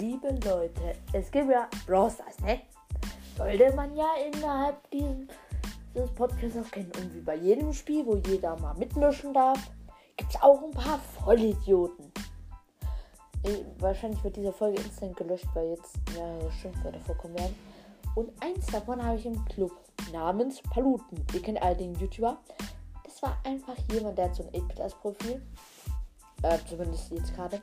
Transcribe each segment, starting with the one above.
liebe Leute, es gibt ja Brawl Stars, ne? Sollte man ja innerhalb dieses Podcasts auch kennen. Und wie bei jedem Spiel, wo jeder mal mitmischen darf, gibt es auch ein paar Vollidioten. Ey, wahrscheinlich wird diese Folge instant gelöscht, weil jetzt mehrere Schimpfwörter vorkommen werden. Und eins davon habe ich im Club namens Paluten. Ihr kennt alle den YouTuber. Das war einfach jemand, der hat so ein 8-Bit als Profil. Äh, zumindest jetzt gerade.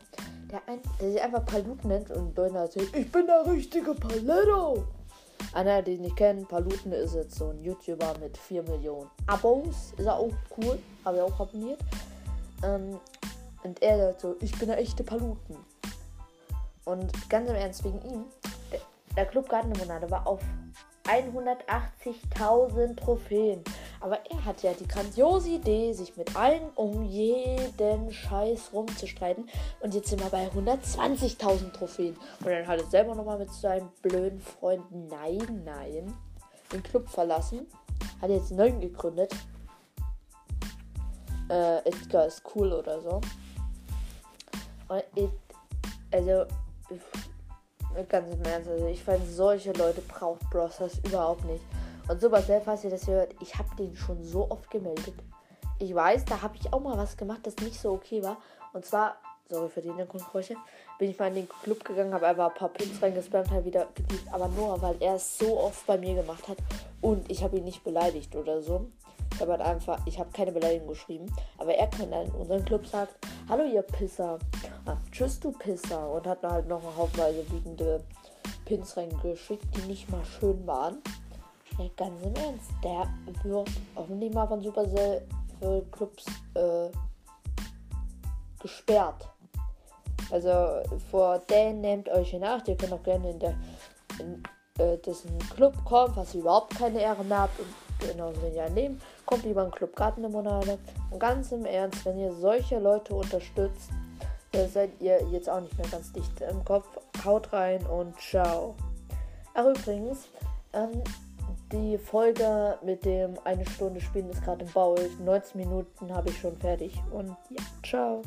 Der, ein, der sich einfach Paluten nennt und Leute erzählt, ich bin der richtige Paletto. Einer, den ich kenne, Paluten ist jetzt so ein YouTuber mit 4 Millionen Abos. Ist er auch cool. Habe ich auch abonniert. Ähm, und er sagt so, ich bin der echte Paluten. Und ganz im Ernst, wegen ihm, der, der Club Gartenmonate war auf 180.000 Trophäen. Aber er hat ja die grandiose Idee, sich mit allen um jeden Scheiß rumzustreiten. Und jetzt sind wir bei 120.000 Trophäen. Und dann hat er selber nochmal mit seinem blöden Freund Nein, Nein den Club verlassen. Hat jetzt einen neuen gegründet. Äh, Edgar ist cool oder so. Und ich, also, ganz im Ernst, also ich finde, solche Leute braucht Brothers überhaupt nicht. Und Supercell, falls ihr das hört, ich habe den schon so oft gemeldet. Ich weiß, da habe ich auch mal was gemacht, das nicht so okay war. Und zwar, sorry für die Hintergrundgeräusche, bin ich mal in den Club gegangen, habe einfach ein paar Pins reingespammt, halt wieder geliebt. Aber nur, weil er es so oft bei mir gemacht hat. Und ich habe ihn nicht beleidigt oder so. Ich habe halt einfach, ich habe keine Beleidigung geschrieben. Aber er kann dann in unserem Club sagt, hallo ihr Pisser. Ah, tschüss du Pisser. Und hat halt noch eine Haufenweise liegende Pins reingeschickt, die nicht mal schön waren. Ja, ganz im Ernst, der wird hoffentlich mal von Supercell Clubs äh, gesperrt. Also vor den nehmt euch in Acht. Ihr könnt auch gerne in der in äh, diesen Club kommen, was ihr überhaupt keine Ehre mehr habt. Und genauso wenn ihr ein Leben, kommt lieber in Club Garten im Monate. Und ganz im Ernst, wenn ihr solche Leute unterstützt, dann seid ihr jetzt auch nicht mehr ganz dicht im Kopf. Haut rein und ciao. Ach übrigens, ähm, die Folge mit dem eine Stunde Spielen ist gerade im Bau. 19 Minuten habe ich schon fertig. Und ja, ciao.